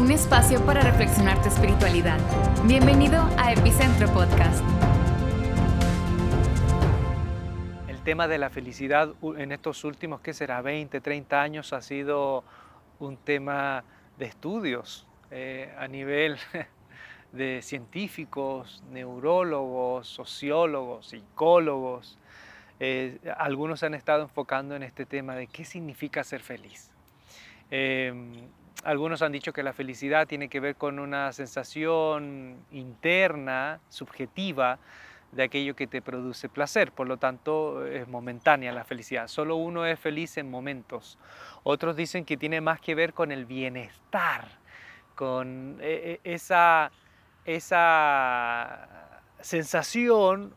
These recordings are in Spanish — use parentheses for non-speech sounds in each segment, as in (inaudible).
un espacio para reflexionar tu espiritualidad. Bienvenido a Epicentro Podcast. El tema de la felicidad en estos últimos, ¿qué será? 20, 30 años ha sido un tema de estudios eh, a nivel (laughs) de científicos, neurólogos, sociólogos, psicólogos. Eh, algunos han estado enfocando en este tema de qué significa ser feliz. Em, algunos han dicho que la felicidad tiene que ver con una sensación interna, subjetiva, de aquello que te produce placer. Por lo tanto, es momentánea la felicidad. Solo uno es feliz en momentos. Otros dicen que tiene más que ver con el bienestar, con eh, eh, esa, esa sensación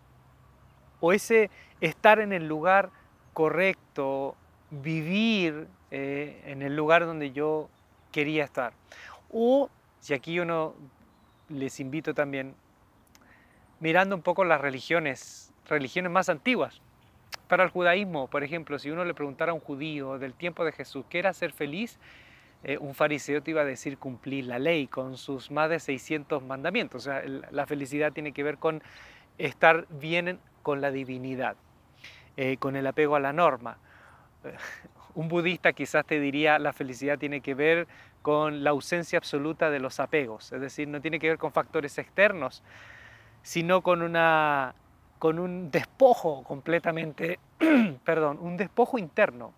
o ese estar en el lugar correcto, vivir eh, en el lugar donde yo quería estar. O, si aquí uno les invito también, mirando un poco las religiones, religiones más antiguas. Para el judaísmo, por ejemplo, si uno le preguntara a un judío del tiempo de Jesús qué era ser feliz, eh, un fariseo te iba a decir cumplir la ley con sus más de 600 mandamientos. O sea, la felicidad tiene que ver con estar bien con la divinidad, eh, con el apego a la norma. (laughs) Un budista quizás te diría la felicidad tiene que ver con la ausencia absoluta de los apegos, es decir, no tiene que ver con factores externos, sino con, una, con un despojo completamente, (clears throat) perdón, un despojo interno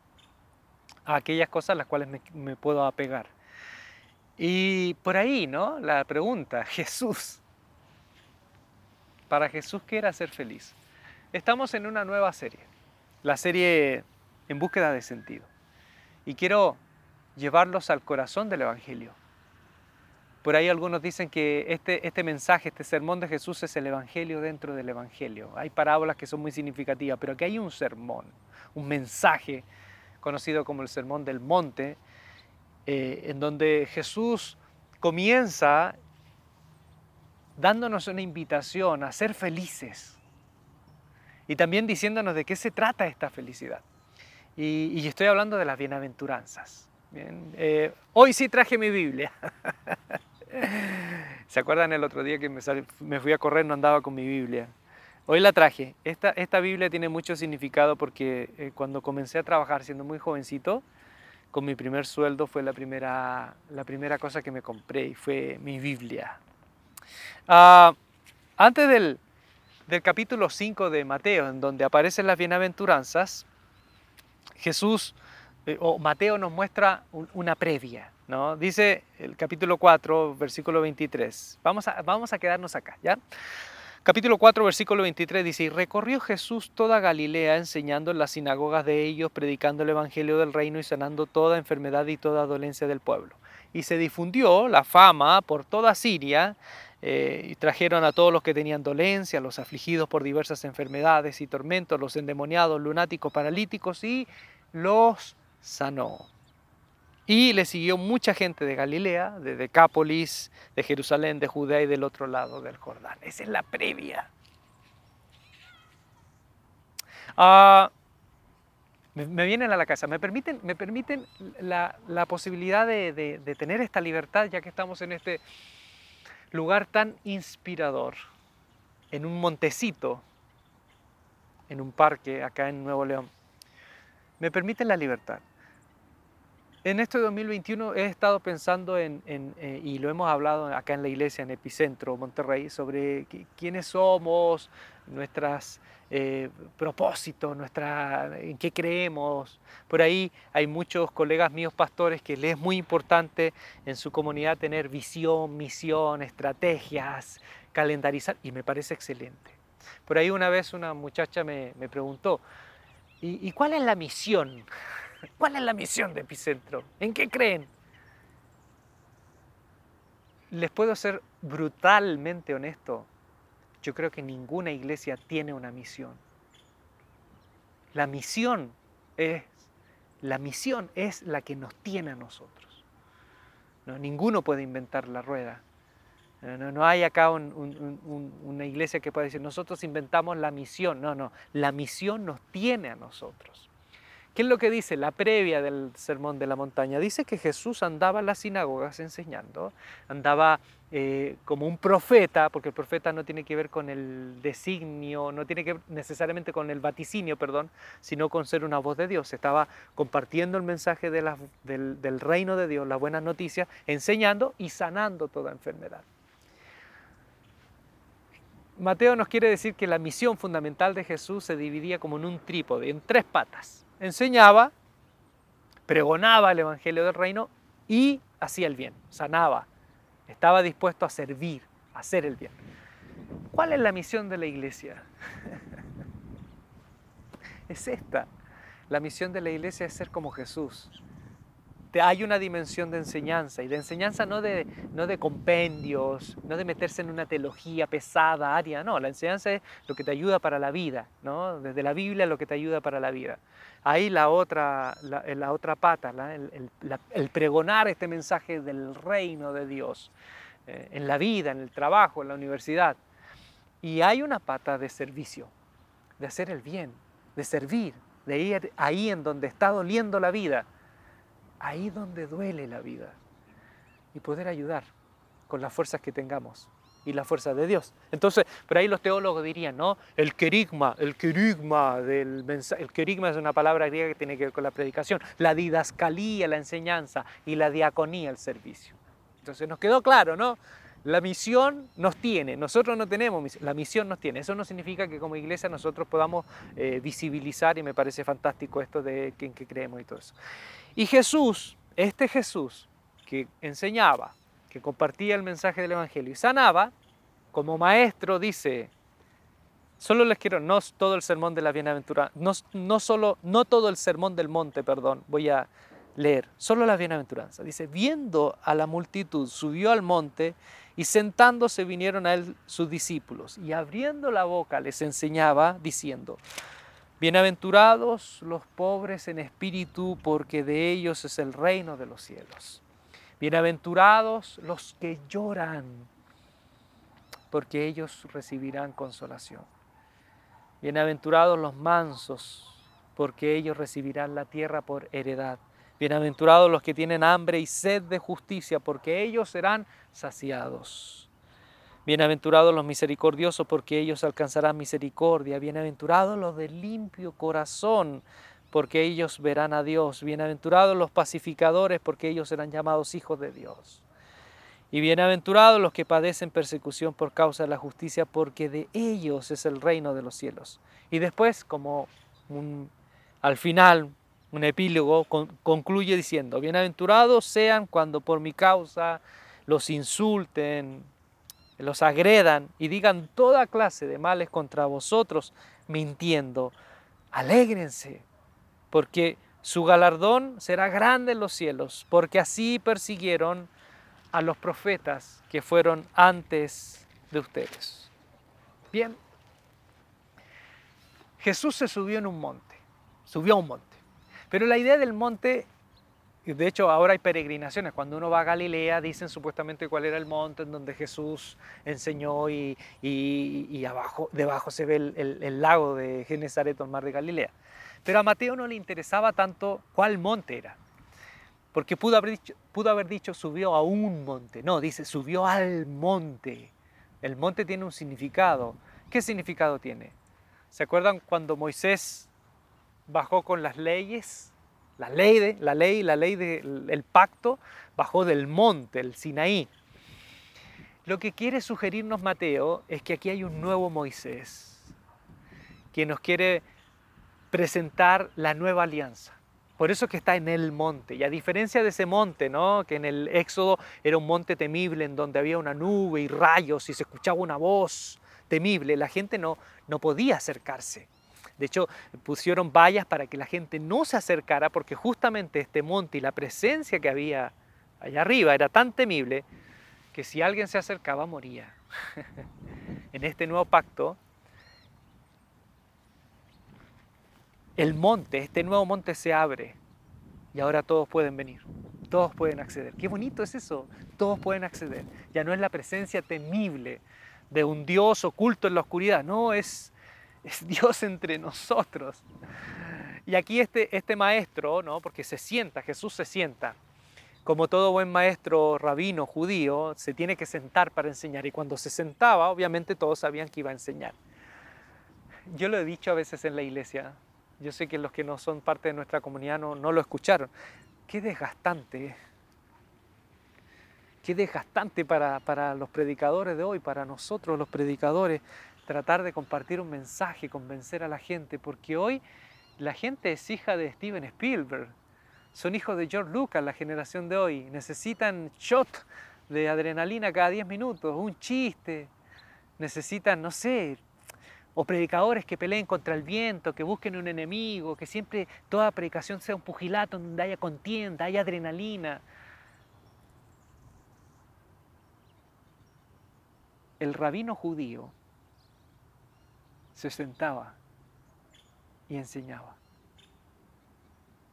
a aquellas cosas a las cuales me, me puedo apegar. Y por ahí, ¿no? La pregunta, (laughs) Jesús, para Jesús, ¿qué era ser feliz? Estamos en una nueva serie, la serie En búsqueda de sentido. Y quiero llevarlos al corazón del Evangelio. Por ahí algunos dicen que este, este mensaje, este sermón de Jesús es el Evangelio dentro del Evangelio. Hay parábolas que son muy significativas, pero aquí hay un sermón, un mensaje conocido como el Sermón del Monte, eh, en donde Jesús comienza dándonos una invitación a ser felices y también diciéndonos de qué se trata esta felicidad. Y, estoy hablando de las bienaventuranzas. Eh, hoy sí traje mi Biblia. (laughs) ¿Se acuerdan el otro día que me, fui a correr, no andaba con mi Biblia? Hoy la traje. Esta, Biblia tiene mucho significado porque eh, cuando comencé a trabajar siendo muy jovencito, con mi primer sueldo fue la primera, la primera cosa que me compré y fue mi Biblia. Ah, antes del, del capítulo 5 de Mateo, en donde aparecen las bienaventuranzas, Jesús eh, o Mateo nos muestra una previa. ¿no? Dice el capítulo 4, versículo 23. Vamos a, vamos a quedarnos acá, ¿ya? Capítulo 4, versículo 23 dice, y recorrió Jesús toda Galilea enseñando en las sinagogas de ellos, predicando el Evangelio del reino y sanando toda enfermedad y toda dolencia del pueblo. Y se difundió la fama por toda Siria, eh, y trajeron a todos los que tenían dolencia, los afligidos por diversas enfermedades y tormentos, los endemoniados, lunáticos, paralíticos, y los sanó. Y le siguió mucha gente de Galilea, de Decápolis, de Jerusalén, de Judea y del otro lado del Jordán. Esa es la previa. Ah, me, vienen a la casa, me permiten, me permiten la, posibilidad de, tener esta libertad ya que estamos en este lugar tan inspirador, en un montecito, en un parque acá en Nuevo León. Me permiten la libertad. En este 2021 he estado pensando en, eh, y lo hemos hablado acá en la iglesia, en Epicentro, Monterrey, sobre quiénes somos, nuestros eh, propósitos, nuestra, en qué creemos. Por ahí hay muchos colegas míos pastores que les es muy importante en su comunidad tener visión, misión, estrategias, calendarizar, y me parece excelente. Por ahí una vez una muchacha me, preguntó, ¿y cuál es la misión? (laughs) ¿Cuál es la misión de Epicentro? ¿En qué creen? Les puedo ser brutalmente honesto. Yo creo que ninguna iglesia tiene una misión. La misión es la misión es la que nos tiene a nosotros. No, ninguno puede inventar la rueda. No, hay acá una iglesia que pueda decir, nosotros inventamos la misión. No, no, la misión nos tiene a nosotros. ¿Qué es lo que dice la previa del Sermón de la Montaña? Dice que Jesús andaba en las sinagogas enseñando, andaba eh, como un profeta, porque el profeta no tiene que ver con el designio, no tiene que ver necesariamente con el vaticinio, perdón, sino con ser una voz de Dios. Estaba compartiendo el mensaje del, del reino de Dios, las buenas noticias, enseñando y sanando toda enfermedad. Mateo nos quiere decir que la misión fundamental de Jesús se dividía como en un trípode, en tres patas enseñaba, pregonaba el Evangelio del Reino y hacía el bien, sanaba, estaba dispuesto a servir, a hacer el bien. ¿Cuál es la misión de la iglesia? (laughs) es esta. La misión de la iglesia es ser como Jesús, hay una dimensión de enseñanza y de enseñanza no de, no de compendios, no de meterse en una teología pesada, aria, no, la enseñanza es lo que te ayuda para la vida, ¿no? desde la Biblia lo que te ayuda para la vida. Ahí la otra, la, otra pata, el, pregonar este mensaje del reino de Dios eh, en la vida, en el trabajo, en la universidad. Y hay una pata de servicio, de hacer el bien, de servir, de ir ahí en donde está doliendo la vida ahí donde duele la vida y poder ayudar con las fuerzas que tengamos y la fuerza de Dios. Entonces, por ahí los teólogos dirían, ¿no? El querigma, el querigma del mensaje, el querigma es una palabra griega que tiene que ver con la predicación, la didascalía, la enseñanza y la diaconía, el servicio. Entonces nos quedó claro, ¿no? La misión nos tiene, nosotros no tenemos misión, la misión nos tiene. Eso no significa que como iglesia nosotros podamos eh, visibilizar y me parece fantástico esto de en qué creemos y todo eso. Y Jesús, este Jesús que enseñaba, que compartía el mensaje del Evangelio y sanaba, como maestro dice, solo les quiero, no todo el sermón de la bienaventuranza, no, no, solo, no todo el sermón del monte, perdón, voy a leer, solo la bienaventuranza. Dice, viendo a la multitud, subió al monte y sentándose vinieron a él sus discípulos y abriendo la boca les enseñaba diciendo, Bienaventurados los pobres en espíritu, porque de ellos es el reino de los cielos. Bienaventurados los que lloran, porque ellos recibirán consolación. Bienaventurados los mansos, porque ellos recibirán la tierra por heredad. Bienaventurados los que tienen hambre y sed de justicia, porque ellos serán saciados. Bienaventurados los misericordiosos, porque ellos alcanzarán misericordia. Bienaventurados los de limpio corazón, porque ellos verán a Dios. Bienaventurados los pacificadores, porque ellos serán llamados hijos de Dios. Y bienaventurados los que padecen persecución por causa de la justicia, porque de ellos es el reino de los cielos. Y después, como al final, un epílogo concluye diciendo, bienaventurados sean cuando por mi causa los insulten, los agredan y digan toda clase de males contra vosotros, mintiendo, alégrense, porque su galardón será grande en los cielos, porque así persiguieron a los profetas que fueron antes de ustedes. Bien, Jesús se subió en un monte, subió a un monte, pero la idea del monte de hecho, ahora hay peregrinaciones. Cuando uno va a Galilea, dicen supuestamente cuál era el monte en donde Jesús enseñó y, abajo, debajo se ve el, lago de Genezaret, el mar de Galilea. Pero a Mateo no le interesaba tanto cuál monte era. Porque pudo haber, dicho, pudo haber dicho subió a un monte. No, dice subió al monte. El monte tiene un significado. ¿Qué significado tiene? ¿Se acuerdan cuando Moisés bajó con las leyes la ley, de, la ley, la ley del pacto bajó del monte, el Sinaí. Lo que quiere sugerirnos Mateo es que aquí hay un nuevo Moisés, que nos quiere presentar la nueva alianza. Por eso que está en el monte. Y a diferencia de ese monte, ¿no? que en el Éxodo era un monte temible en donde había una nube y rayos y se escuchaba una voz temible, la gente no, no podía acercarse. De hecho, pusieron vallas para que la gente no se acercara porque justamente este monte y la presencia que había allá arriba era tan temible que si alguien se acercaba moría. (laughs) en este nuevo pacto, el monte, este nuevo monte se abre y ahora todos pueden venir, todos pueden acceder. Qué bonito es eso, todos pueden acceder. Ya no es la presencia temible de un Dios oculto en la oscuridad, no, es es (laughs) Dios entre nosotros. Y aquí este, este maestro, ¿no? porque se sienta, Jesús se sienta, como todo buen maestro rabino judío, se tiene que sentar para enseñar. Y cuando se sentaba, obviamente todos sabían que iba a enseñar. Yo lo he dicho a veces en la iglesia, yo sé que los que no son parte de nuestra comunidad no, no lo escucharon. Qué desgastante, qué desgastante para, para los predicadores de hoy, para nosotros los predicadores, tratar de compartir un mensaje, convencer a la gente, porque hoy la gente es hija de Steven Spielberg, son hijos de George Lucas, la generación de hoy, necesitan shot de adrenalina cada 10 minutos, un chiste, necesitan, no sé, o predicadores que peleen contra el viento, que busquen un enemigo, que siempre toda predicación sea un pugilato donde haya contienda, haya adrenalina. El rabino judío se sentaba y enseñaba.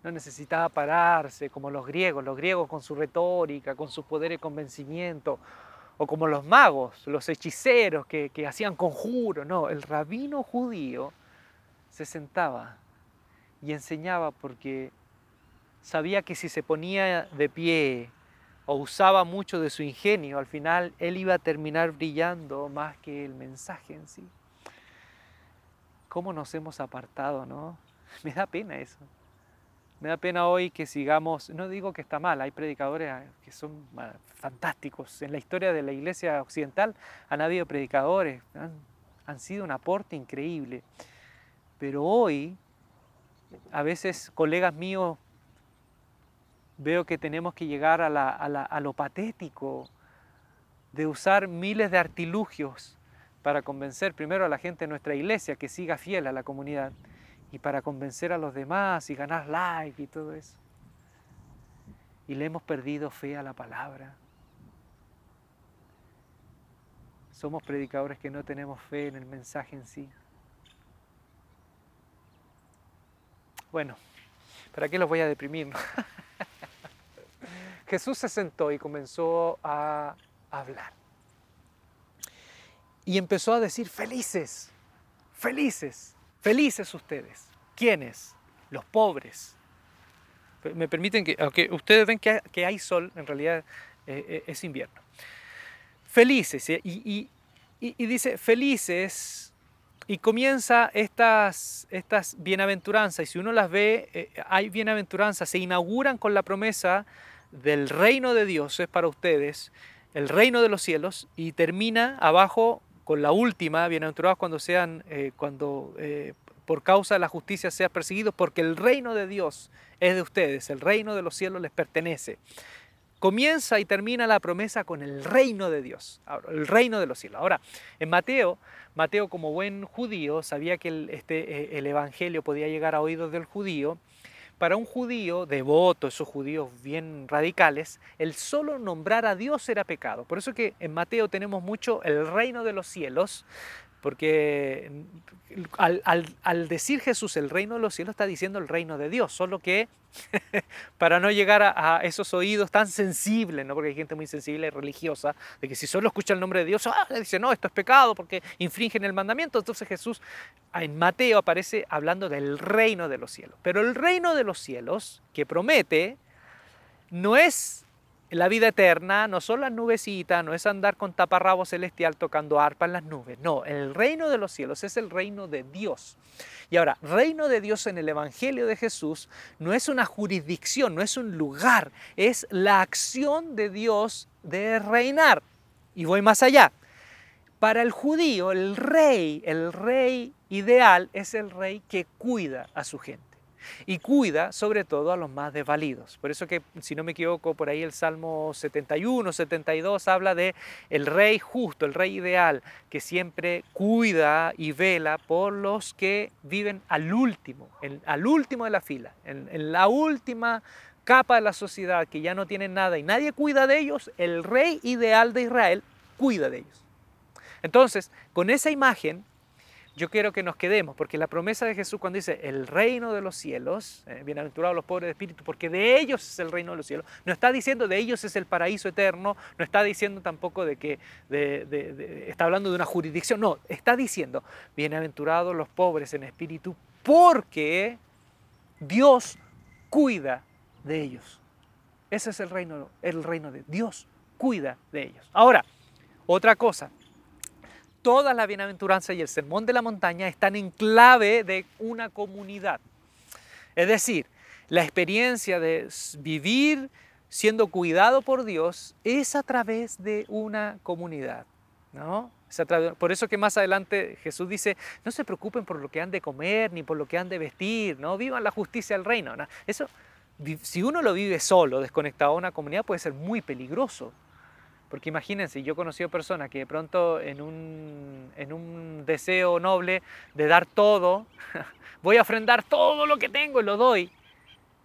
No necesitaba pararse como los griegos, los griegos con su retórica, con su poder de convencimiento, o como los magos, los hechiceros que, que hacían conjuros. No, el rabino judío se sentaba y enseñaba porque sabía que si se ponía de pie o usaba mucho de su ingenio, al final él iba a terminar brillando más que el mensaje en sí. ¿Cómo nos hemos apartado, no? (laughs) Me da pena eso. Me da pena hoy que sigamos, no digo que está mal, hay predicadores ah, que son ah, fantásticos. En la historia de la iglesia occidental han habido predicadores, han, sido un aporte increíble. Pero hoy, a veces colegas míos, veo que tenemos que llegar a, a lo patético de usar miles de artilugios para convencer primero a la gente de nuestra iglesia que siga fiel a la comunidad y para convencer a los demás y ganar like y todo eso. Y le hemos perdido fe a la palabra. Somos predicadores que no tenemos fe en el mensaje en sí. Bueno, ¿para qué los voy a deprimir? (laughs) Jesús se sentó y comenzó a hablar y empezó a decir, felices, felices, felices ustedes. ¿Quiénes? Los pobres. Me permiten que, aunque ustedes ven que, hay sol, en realidad eh, eh, es invierno. Felices, y, dice, felices, y comienza estas, estas bienaventuranzas, y si uno las ve, eh, hay bienaventuranzas, se inauguran con la promesa del reino de Dios, es para ustedes, el reino de los cielos, y termina abajo con la última, bienaventurados cuando sean, eh, cuando eh, por causa de la justicia sean perseguidos, porque el reino de Dios es de ustedes, el reino de los cielos les pertenece. Comienza y termina la promesa con el reino de Dios, el reino de los cielos. Ahora, en Mateo, Mateo como buen judío sabía que este, eh, el evangelio podía llegar a oídos del judío para un judío devoto, esos judíos bien radicales, el solo nombrar a Dios era pecado. Por eso que en Mateo tenemos mucho el reino de los cielos, porque al, decir Jesús el reino de los cielos está diciendo el reino de Dios, solo que (laughs) para no llegar a, esos oídos tan sensibles, ¿no? porque hay gente muy sensible y religiosa, de que si solo escucha el nombre de Dios, ah, dice, no, esto es pecado porque infringen el mandamiento. Entonces Jesús en Mateo aparece hablando del reino de los cielos. Pero el reino de los cielos que promete no es la vida eterna no son las nubecitas, no es andar con taparrabo celestial tocando arpa en las nubes. No, el reino de los cielos es el reino de Dios. Y ahora, reino de Dios en el Evangelio de Jesús no es una jurisdicción, no es un lugar, es la acción de Dios de reinar. Y voy más allá. Para el judío, el rey, el rey ideal es el rey que cuida a su gente y cuida sobre todo a los más desvalidos. Por eso que, si no me equivoco, por ahí el Salmo 71, 72 habla de el rey justo, el rey ideal, que siempre cuida y vela por los que viven al último, al último de la fila, en, en la última capa de la sociedad, que ya no tienen nada y nadie cuida de ellos, el rey ideal de Israel cuida de ellos. Entonces, con esa imagen, yo quiero que nos quedemos, porque la promesa de Jesús cuando dice el reino de los cielos, eh, bienaventurados los pobres de espíritu, porque de ellos es el reino de los cielos, no está diciendo de ellos es el paraíso eterno, no está diciendo tampoco de que está hablando de una jurisdicción, no, está diciendo bienaventurados los pobres en espíritu, porque Dios cuida de ellos. Ese es el reino, el reino de Dios, cuida de ellos. Ahora, otra cosa, toda la bienaventuranza y el sermón de la montaña están en clave de una comunidad. Es decir, la experiencia de vivir siendo cuidado por Dios es a través de una comunidad. ¿no? Por eso que más adelante Jesús dice, no se preocupen por lo que han de comer ni por lo que han de vestir, no vivan la justicia del reino. Eso, si uno lo vive solo, desconectado a una comunidad, puede ser muy peligroso. Porque imagínense, yo he conocido personas que de pronto en un, en un deseo noble de dar todo, (laughs) voy a ofrendar todo lo que tengo y lo doy,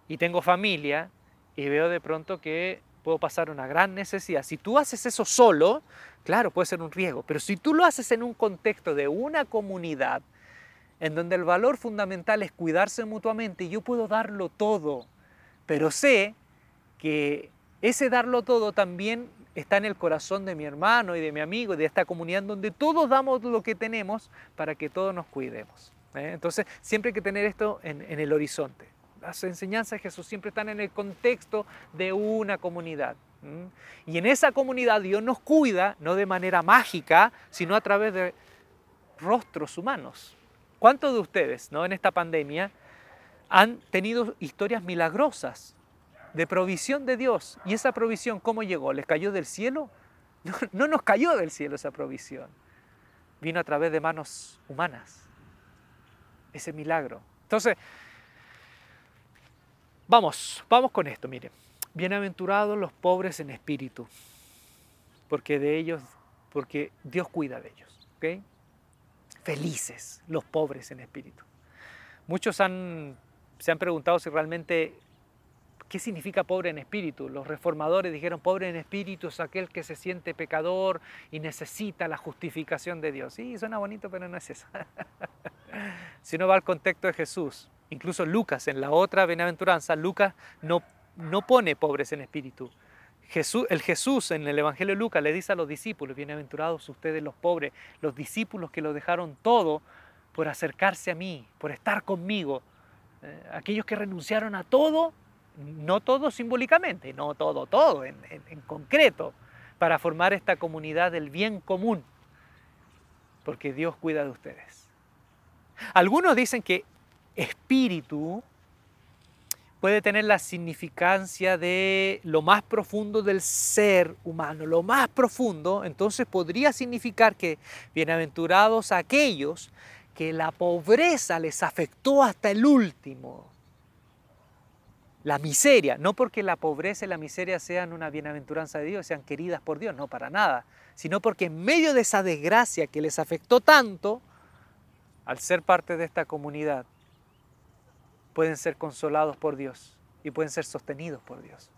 y tengo familia, y veo de pronto que puedo pasar una gran necesidad. Si tú haces eso solo, claro, puede ser un riesgo, pero si tú lo haces en un contexto de una comunidad, en donde el valor fundamental es cuidarse mutuamente, yo puedo darlo todo, pero sé que ese darlo todo también está en el corazón de mi hermano y de mi amigo y de esta comunidad donde todos damos lo que tenemos para que todos nos cuidemos. ¿eh? Entonces siempre hay que tener esto en, en el horizonte. Las enseñanzas de Jesús siempre están en el contexto de una comunidad. Y en esa comunidad Dios nos cuida, no de manera mágica, sino a través de rostros humanos. ¿Cuántos de ustedes ¿no? en esta pandemia han tenido historias milagrosas de provisión de Dios? ¿Y esa provisión cómo llegó? ¿Les cayó del cielo? (laughs) No, no nos cayó del cielo esa provisión. Vino a través de manos humanas. Ese milagro. Entonces, Vamos, vamos con esto, miren. Bienaventurados los pobres en espíritu, porque de ellos, porque Dios cuida de ellos. ¿ok? Felices los pobres en espíritu. Muchos han, se han preguntado si realmente ¿Qué significa pobre en espíritu? Los reformadores dijeron, pobre en espíritu es aquel que se siente pecador y necesita la justificación de Dios. Sí, suena bonito, pero no es eso. (laughs) si uno va al contexto de Jesús, Incluso Lucas, en la otra bienaventuranza, Lucas no, no pone pobres en espíritu. Jesús, el Jesús en el Evangelio de Lucas le dice a los discípulos, bienaventurados ustedes los pobres, los discípulos que lo dejaron todo por acercarse a mí, por estar conmigo. Eh, aquellos que renunciaron a todo, no todo simbólicamente, no todo, todo en, concreto, para formar esta comunidad del bien común, porque Dios cuida de ustedes. Algunos dicen que espíritu puede tener la significancia de lo más profundo del ser humano, lo más profundo, entonces podría significar que bienaventurados aquellos que la pobreza les afectó hasta el último. La miseria, no porque la pobreza y la miseria sean una bienaventuranza de Dios, sean queridas por Dios, no para nada, sino porque en medio de esa desgracia que les afectó tanto, al ser parte de esta comunidad, pueden ser consolados por Dios y pueden ser sostenidos por Dios.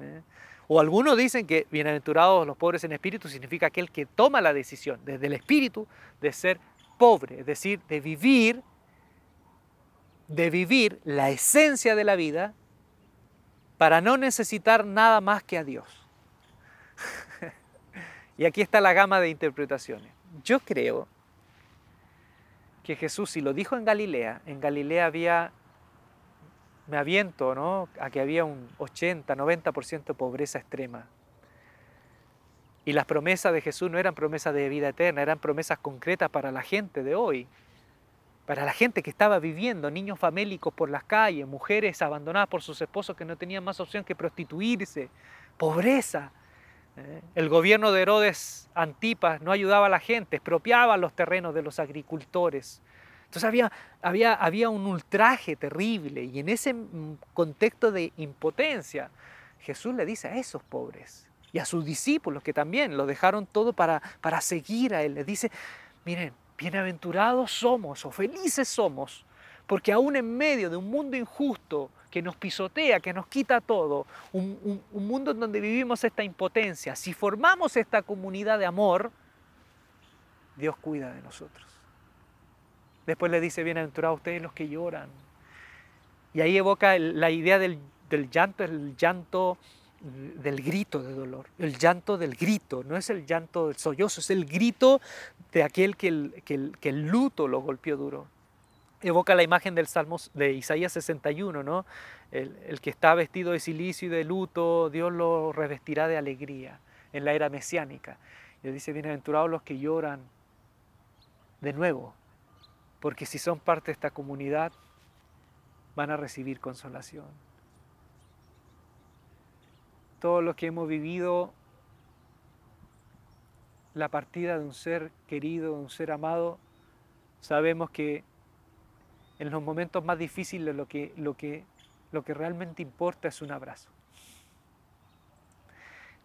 ¿eh? O algunos dicen que bienaventurados los pobres en espíritu significa aquel que toma la decisión desde el espíritu de ser pobre, es decir, de vivir, de vivir la esencia de la vida para no necesitar nada más que a Dios. (laughs) y aquí está la gama de interpretaciones. Yo creo que Jesús, si lo dijo en Galilea, en Galilea había me aviento ¿no? a que había un 80, 90% de pobreza extrema. Y las promesas de Jesús no eran promesas de vida eterna, eran promesas concretas para la gente de hoy, para la gente que estaba viviendo, niños famélicos por las calles, mujeres abandonadas por sus esposos que no tenían más opción que prostituirse, pobreza. ¿eh? El gobierno de Herodes Antipas no ayudaba a la gente, expropiaba los terrenos de los agricultores, entonces había, había, había un ultraje terrible y en ese contexto de impotencia Jesús le dice a esos pobres y a sus discípulos que también lo dejaron todo para, para seguir a Él, le dice, miren, bienaventurados somos o felices somos, porque aún en medio de un mundo injusto que nos pisotea, que nos quita todo, un, un mundo en donde vivimos esta impotencia, si formamos esta comunidad de amor, Dios cuida de nosotros. Después le dice, bienaventurados ustedes los que lloran. Y ahí evoca la idea del, llanto, el llanto del grito de dolor, el llanto del grito, no es el llanto del sollozo, es el grito de aquel que el, que el, luto lo golpeó duro. evoca la imagen del Salmo de Isaías 61, ¿no? El, el, que está vestido de silicio y de luto, Dios lo revestirá de alegría en la era mesiánica. Y dice, bienaventurados los que lloran de nuevo, porque si son parte de esta comunidad, van a recibir consolación. Todos los que hemos vivido la partida de un ser querido, de un ser amado, sabemos que en los momentos más difíciles lo que, lo que, lo que realmente importa es un abrazo.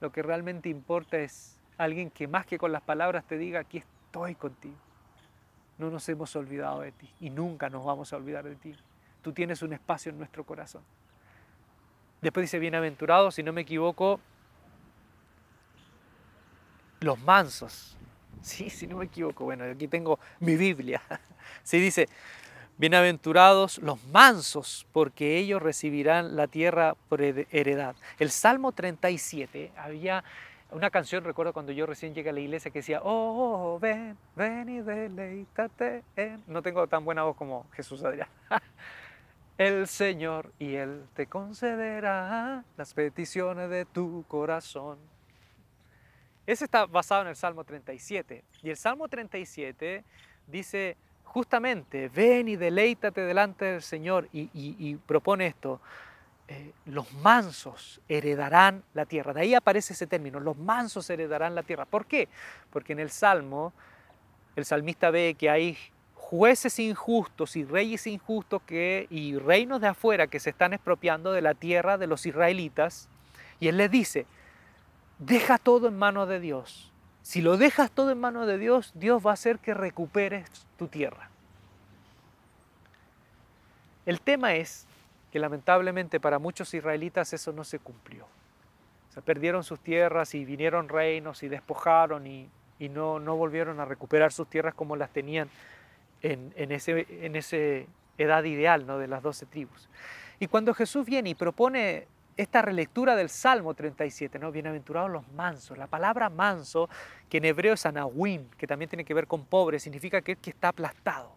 Lo que realmente importa es alguien que más que con las palabras te diga, aquí estoy contigo. No nos hemos olvidado de ti y nunca nos vamos a olvidar de ti. Tú tienes un espacio en nuestro corazón. Después dice, bienaventurado, si no me equivoco, los mansos. (laughs) Sí, si no me equivoco. Bueno, aquí tengo mi Biblia. (laughs) Sí, dice, Bienaventurados los mansos, porque ellos recibirán la tierra por heredad. El Salmo 37, había una canción, recuerdo cuando yo recién llegué a la iglesia, que decía, oh, ven, ven y deleítate. No tengo tan buena voz como Jesús Adrián. (laughs) El Señor y Él te concederá las peticiones de tu corazón. Ese está basado en el Salmo 37. Y el Salmo 37 dice, justamente, ven y deleítate delante del Señor y, propone esto, eh, los mansos heredarán la tierra. De ahí aparece ese término, los mansos heredarán la tierra. ¿Por qué? Porque en el Salmo el salmista ve que hay jueces injustos y reyes injustos que, y reinos de afuera que se están expropiando de la tierra de los israelitas. Y él les dice, deja todo en manos de Dios si lo dejas todo en manos de Dios, Dios va a hacer que recuperes tu tierra. El tema es que lamentablemente para muchos israelitas eso no se cumplió. Se perdieron sus tierras y vinieron reinos y despojaron y, no, no, volvieron a recuperar sus tierras como las tenían en, en esa en ese edad ideal ¿no? de las doce tribus. Y cuando Jesús viene y propone esta relectura del Salmo 37, ¿no? Bienaventurados los mansos. La palabra manso, que en hebreo es anawim, que también tiene que ver con pobre, significa que, que está aplastado,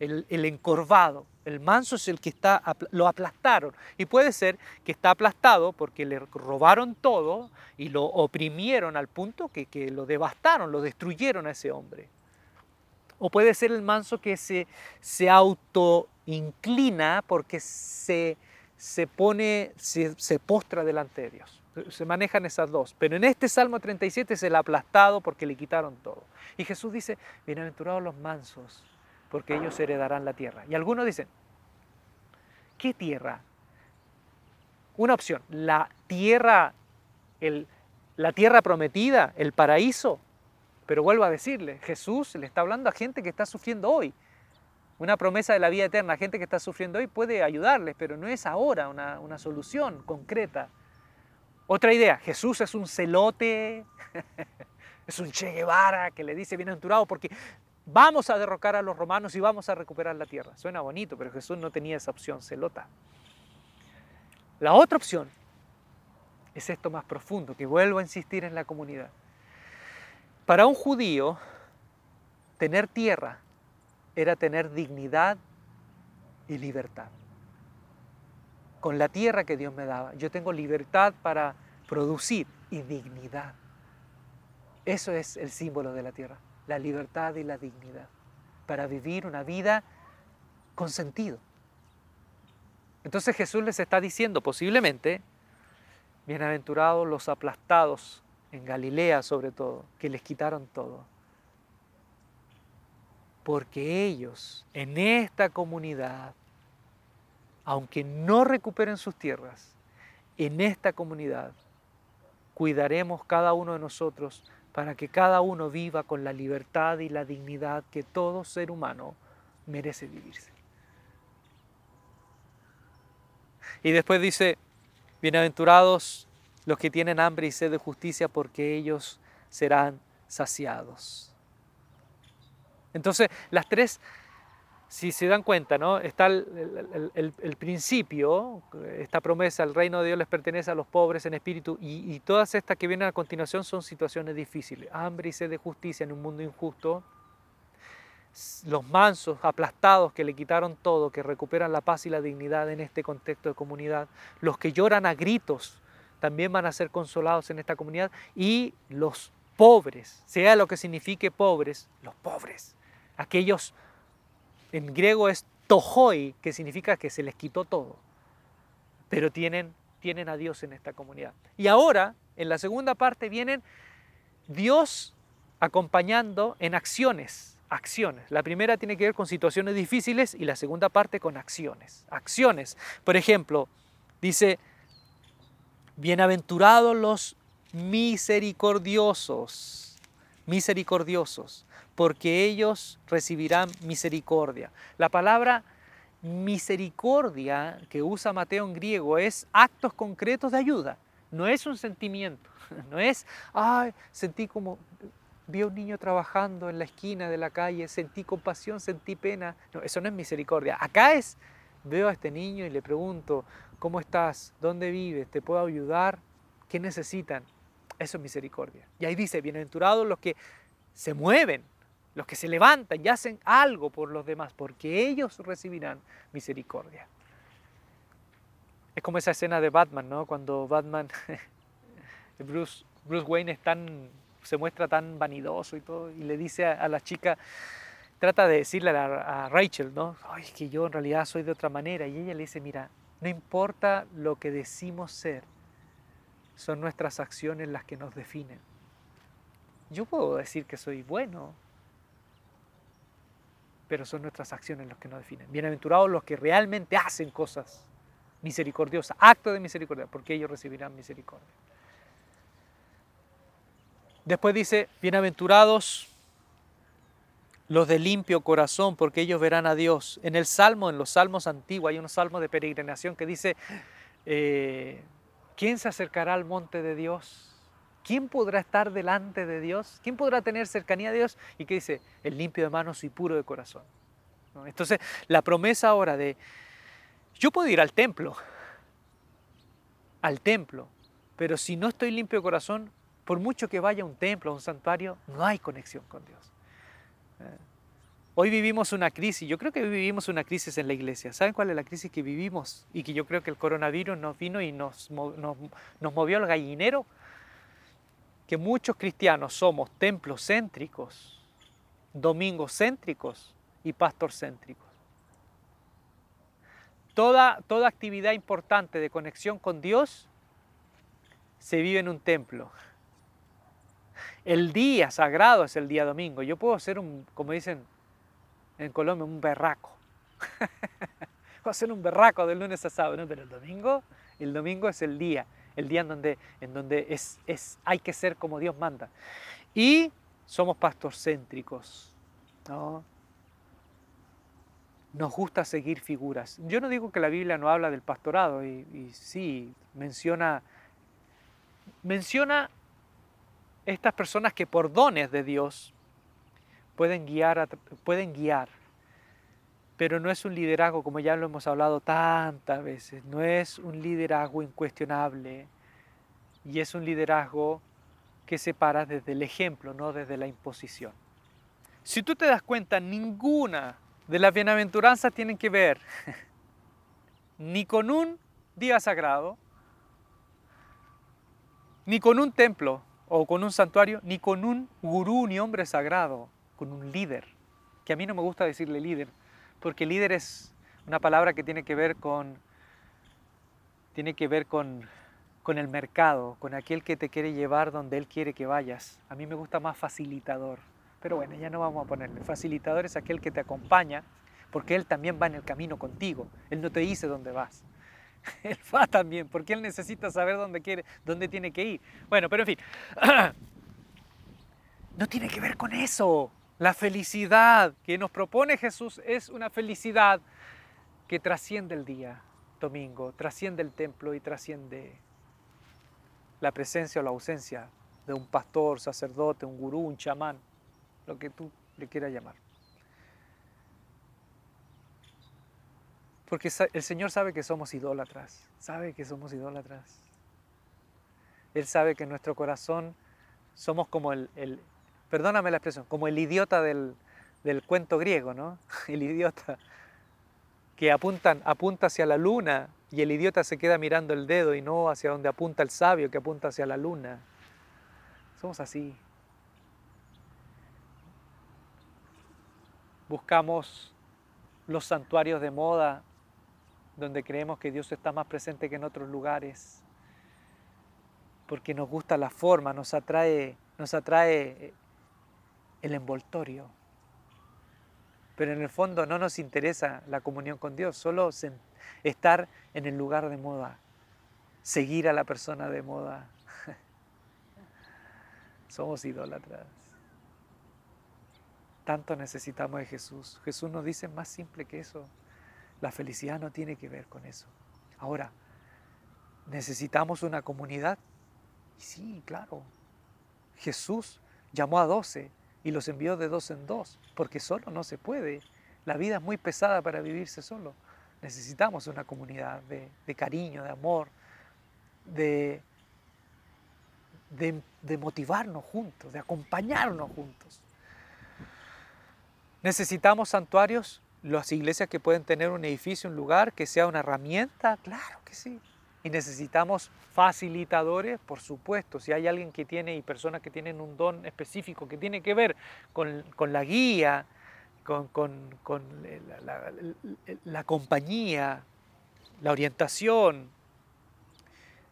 el, encorvado. El manso es el que está, lo aplastaron. Y puede ser que está aplastado porque le robaron todo y lo oprimieron al punto que, que lo devastaron, lo destruyeron a ese hombre. O puede ser el manso que se, se autoinclina porque se se pone, se, postra delante de Dios. Se manejan esas dos. Pero en este Salmo 37 es el aplastado porque le quitaron todo. Y Jesús dice, bienaventurados los mansos, porque ellos heredarán la tierra. Y algunos dicen, ¿qué tierra? Una opción, la tierra, el, la tierra prometida, el paraíso. Pero vuelvo a decirle, Jesús le está hablando a gente que está sufriendo hoy una promesa de la vida eterna. Gente que está sufriendo hoy puede ayudarles, pero no es ahora una, solución concreta. Otra idea, Jesús es un celote, (laughs) es un Che Guevara que le dice bienaventurado porque vamos a derrocar a los romanos y vamos a recuperar la tierra. Suena bonito, pero Jesús no tenía esa opción celota. La otra opción es esto más profundo, que vuelvo a insistir en la comunidad. Para un judío, tener tierra era tener dignidad y libertad. Con la tierra que Dios me daba, yo tengo libertad para producir y dignidad. Eso es el símbolo de la tierra, la libertad y la dignidad, para vivir una vida con sentido. Entonces Jesús les está diciendo posiblemente, bienaventurados los aplastados en Galilea sobre todo, que les quitaron todo porque ellos en esta comunidad, aunque no recuperen sus tierras, en esta comunidad cuidaremos cada uno de nosotros para que cada uno viva con la libertad y la dignidad que todo ser humano merece vivirse. Y después dice, bienaventurados los que tienen hambre y sed de justicia, porque ellos serán saciados. Entonces, las tres, si se dan cuenta, ¿no? está el, principio, esta promesa, el reino de Dios les pertenece a los pobres en espíritu, y, todas estas que vienen a continuación son situaciones difíciles, hambre y sed de justicia en un mundo injusto. los mansos, aplastados, que le quitaron todo, que recuperan la paz y la dignidad en este contexto de comunidad, los que lloran a gritos, también van a ser consolados en esta comunidad, y los pobres, sea lo que signifique pobres, los pobres, aquellos, en griego es tohoi, que significa que se les quitó todo, pero tienen, tienen a Dios en esta comunidad. Y ahora, en la segunda parte, vienen Dios acompañando en acciones, acciones. La primera tiene que ver con situaciones difíciles y la segunda parte con acciones. Acciones. Por ejemplo, dice, bienaventurados los misericordiosos, misericordiosos, porque ellos recibirán misericordia. La palabra misericordia que usa Mateo en griego es actos concretos de ayuda, no es un sentimiento, (laughs) no es, ay, sentí como, vi a un niño trabajando en la esquina de la calle, sentí compasión, sentí pena. No, eso no es misericordia. Acá es, veo a este niño y le pregunto, ¿cómo estás? ¿Dónde vives? ¿Te puedo ayudar? ¿Qué necesitan? Eso es misericordia. Y ahí dice, bienaventurados los que se mueven, los que se levantan y hacen algo por los demás, porque ellos recibirán misericordia. Es como esa escena de Batman, ¿no? Cuando Batman, (laughs) Bruce, Wayne es tan se muestra tan vanidoso y todo, y le dice a, la chica, trata de decirle a, Rachel, ¿no? Ay, que yo en realidad soy de otra manera, y ella le dice, mira, no importa lo que decimos ser, son nuestras acciones las que nos definen. Yo puedo decir que soy bueno, pero son nuestras acciones las que nos definen. Bienaventurados los que realmente hacen cosas misericordiosas, actos de misericordia, porque ellos recibirán misericordia. Después dice, bienaventurados los de limpio corazón, porque ellos verán a Dios. En el Salmo, en los Salmos antiguos, hay un Salmo de peregrinación que dice, eh, ¿quién se acercará al monte de Dios? ¿Quién podrá estar delante de Dios? ¿Quién podrá tener cercanía a Dios? Y que dice, el limpio de manos y puro de corazón. Entonces, la promesa ahora de, yo puedo ir al templo, al templo, pero si no estoy limpio de corazón, por mucho que vaya a un templo, a un santuario, no hay conexión con Dios. Hoy vivimos una crisis, yo creo que vivimos una crisis en la iglesia. ¿Saben cuál es la crisis que vivimos? Y que yo creo que el coronavirus nos vino y nos, nos, movió al gallinero. Que muchos cristianos somos templos céntricos, domingos céntricos y pastor céntricos. Toda, toda actividad importante de conexión con Dios se vive en un templo. El día sagrado es el día domingo. Yo puedo ser un, como dicen en Colombia, un berraco. (laughs) puedo ser un berraco del lunes a sábado, pero el domingo, el domingo es el día, el día en donde, en donde es, es, hay que ser como Dios manda. Y somos pastorcéntricos. ¿no? Nos gusta seguir figuras. Yo no digo que la Biblia no habla del pastorado, y, y sí, menciona, menciona estas personas que por dones de Dios pueden guiar, pueden guiar, pero no es un liderazgo como ya lo hemos hablado tantas veces, no es un liderazgo incuestionable y es un liderazgo que se para desde el ejemplo, no desde la imposición. Si tú te das cuenta, ninguna de las bienaventuranzas tienen que ver (laughs) ni con un día sagrado, ni con un templo, o con un santuario, ni con un gurú ni hombre sagrado, con un líder. Que a mí no me gusta decirle líder, porque líder es una palabra que tiene que ver con, tiene que ver con, con el mercado, con aquel que te quiere llevar donde él quiere que vayas. A mí me gusta más facilitador. Pero bueno, ya no vamos a ponerle. Facilitador es aquel que te acompaña, porque él también va en el camino contigo. Él no te dice dónde vas. (laughs) Él va también, porque él necesita saber dónde quiere, dónde tiene que ir. Bueno, pero en fin, (clears throat) no tiene que ver con eso. La felicidad que nos propone Jesús es una felicidad que trasciende el día domingo, trasciende el templo y trasciende la presencia o la ausencia de un pastor, sacerdote, un gurú, un chamán, lo que tú le quieras llamar. Porque el Señor sabe que somos idólatras, sabe que somos idólatras. Él sabe que en nuestro corazón somos como el, perdóname la expresión, como el idiota del, del cuento griego, ¿no? (laughs) El idiota que apunta hacia la luna y el idiota se queda mirando el dedo y no hacia donde apunta el sabio que apunta hacia la luna. Somos así. Buscamos los santuarios de moda donde creemos que Dios está más presente que en otros lugares, porque nos gusta la forma, nos atrae, nos atrae el envoltorio. Pero en el fondo no nos interesa la comunión con Dios, solo estar en el lugar de moda, seguir a la persona de moda. (laughs) Somos idólatras. Tanto necesitamos de Jesús. Jesús nos dice más simple que eso. La felicidad no tiene que ver con eso. Ahora, ¿necesitamos una comunidad? Sí, claro. Jesús llamó a doce y los envió de dos en dos, porque solo no se puede. La vida es muy pesada para vivirse solo. Necesitamos una comunidad de, cariño, de amor, de, de, motivarnos juntos, de acompañarnos juntos. Necesitamos santuarios, las iglesias que pueden tener un edificio, un lugar, que sea una herramienta, claro que sí. Y necesitamos facilitadores, por supuesto. Si hay alguien que tiene y personas que tienen un don específico que tiene que ver con, la guía, con, la, compañía, la orientación,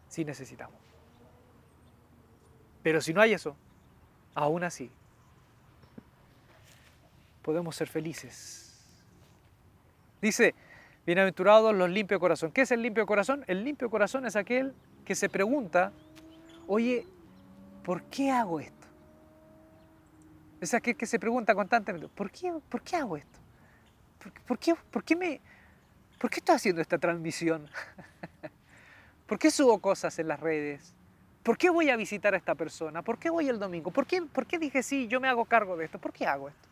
sí necesitamos. Pero si no hay eso, aún así, podemos ser felices. Dice, Bienaventurados los limpios corazón. ¿Qué es el limpio corazón? El limpio corazón es aquel que se pregunta, oye, ¿por qué hago esto? Es aquel que se pregunta constantemente, ¿por qué, por qué hago esto? ¿Por, qué, por, qué me, ¿Por qué estoy haciendo esta transmisión? (laughs) ¿Por qué subo cosas en las redes? ¿Por qué voy a visitar a esta persona? ¿Por qué voy el domingo? ¿Por qué, ¿Por qué dije sí, yo me hago cargo de esto? ¿Por qué hago esto?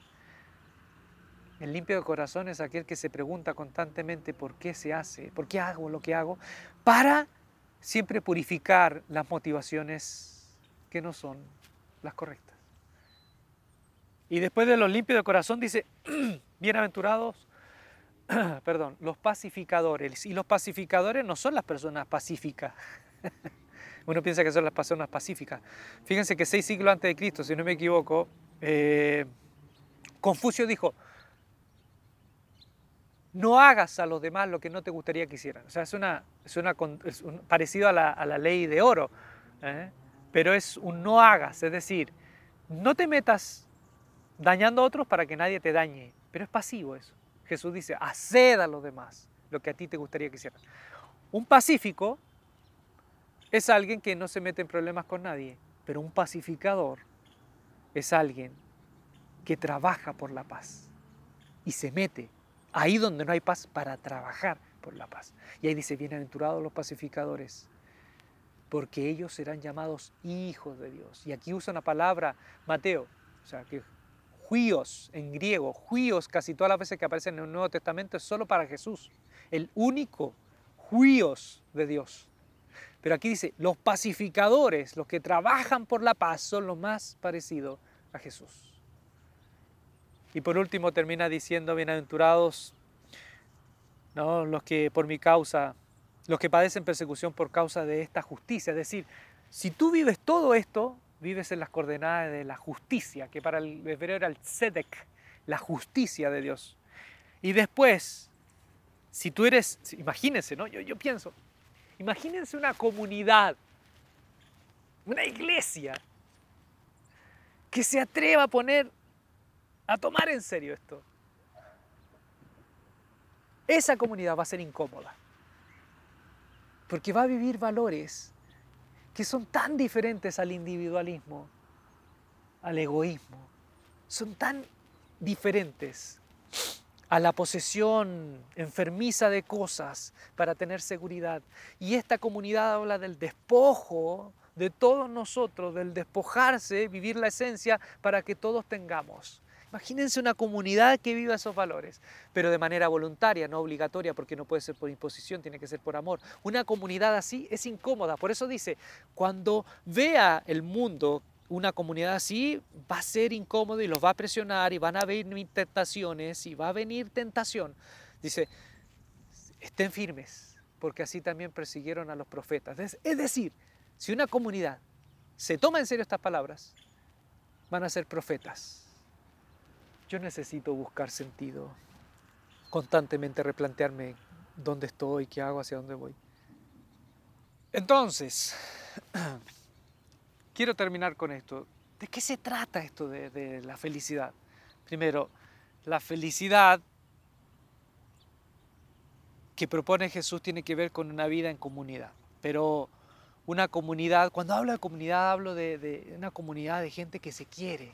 El limpio de corazón es aquel que se pregunta constantemente por qué se hace, por qué hago lo que hago, para siempre purificar las motivaciones que no son las correctas. Y después de los limpios de corazón dice, (clears throat) bienaventurados, (clears throat) perdón, los pacificadores. Y los pacificadores no son las personas pacíficas. (laughs) Uno piensa que son las personas pacíficas. Fíjense que seis siglos antes de Cristo, si no me equivoco, eh, Confucio dijo, no hagas a los demás lo que no te gustaría que hicieran. O sea, es, una, es, una, parecido a la, ley de oro, ¿eh? pero es un no hagas, es decir, no te metas dañando a otros para que nadie te dañe, pero es pasivo eso. Jesús dice, haced a los demás lo que a ti te gustaría que hicieran. Un pacífico es alguien que no se mete en problemas con nadie, pero un pacificador es alguien que trabaja por la paz y se mete ahí donde no hay paz, para trabajar por la paz. Y ahí dice, bienaventurados los pacificadores, porque ellos serán llamados hijos de Dios. Y aquí usa una palabra, Mateo, o sea, que juíos en griego, juíos casi todas las veces que aparecen en el Nuevo Testamento es solo para Jesús, el único juíos de Dios. Pero aquí dice, los pacificadores, los que trabajan por la paz, son los más parecidos a Jesús. Y por último termina diciendo, bienaventurados ¿no? los que por mi causa, los que padecen persecución por causa de esta justicia. Es decir, si tú vives todo esto, vives en las coordenadas de la justicia, que para el hebreo era el tzedek, la justicia de Dios. Y después, si tú eres, imagínense, ¿no? Yo, yo pienso, imagínense una comunidad, una iglesia, que se atreva a poner a tomar en serio esto. Esa comunidad va a ser incómoda, porque va a vivir valores que son tan diferentes al individualismo, al egoísmo, son tan diferentes a la posesión enfermiza de cosas para tener seguridad. Y esta comunidad habla del despojo de todos nosotros, del despojarse, vivir la esencia para que todos tengamos. Imagínense una comunidad que viva esos valores, pero de manera voluntaria, no obligatoria, porque no puede ser por imposición, tiene que ser por amor. Una comunidad así es incómoda, por eso dice, cuando vea el mundo una comunidad así va a ser incómodo y los va a presionar y van a venir tentaciones y va a venir tentación. Dice, estén firmes, porque así también persiguieron a los profetas. Es decir, si una comunidad se toma en serio estas palabras, van a ser profetas. Yo necesito buscar sentido, constantemente replantearme dónde estoy, qué hago, hacia dónde voy. Entonces, (clears throat) quiero terminar con esto. ¿De qué se trata esto de, la felicidad? Primero, la felicidad que propone Jesús tiene que ver con una vida en comunidad. Pero una comunidad, cuando hablo de comunidad hablo de, una comunidad de gente que se quiere.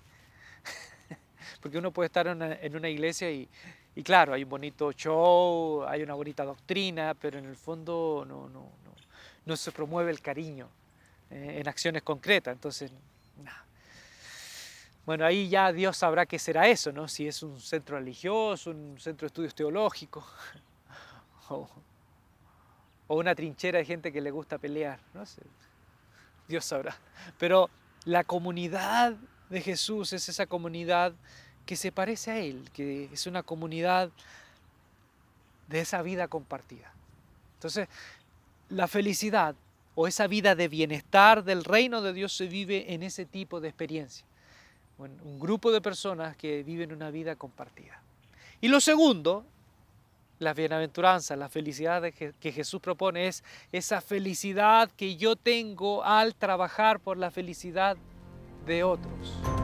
Porque uno puede estar en una, iglesia y, claro, hay un bonito show, hay una bonita doctrina, pero en el fondo no, no, no, no se promueve el cariño eh, en acciones concretas. Entonces, Bueno, ahí ya Dios sabrá qué será eso, ¿no? Si es un centro religioso, un centro de estudios teológicos, (laughs) o, una trinchera de gente que le gusta pelear, no. Dios sabrá. Pero la comunidad de Jesús es esa comunidad que se parece a Él, que es una comunidad de esa vida compartida. Entonces, la felicidad o esa vida de bienestar del reino de Dios se vive en ese tipo de experiencia. un grupo de personas que viven una vida compartida. Y lo segundo, la bienaventuranza, la felicidad que Jesús propone es esa felicidad que yo tengo al trabajar por la felicidad de otros.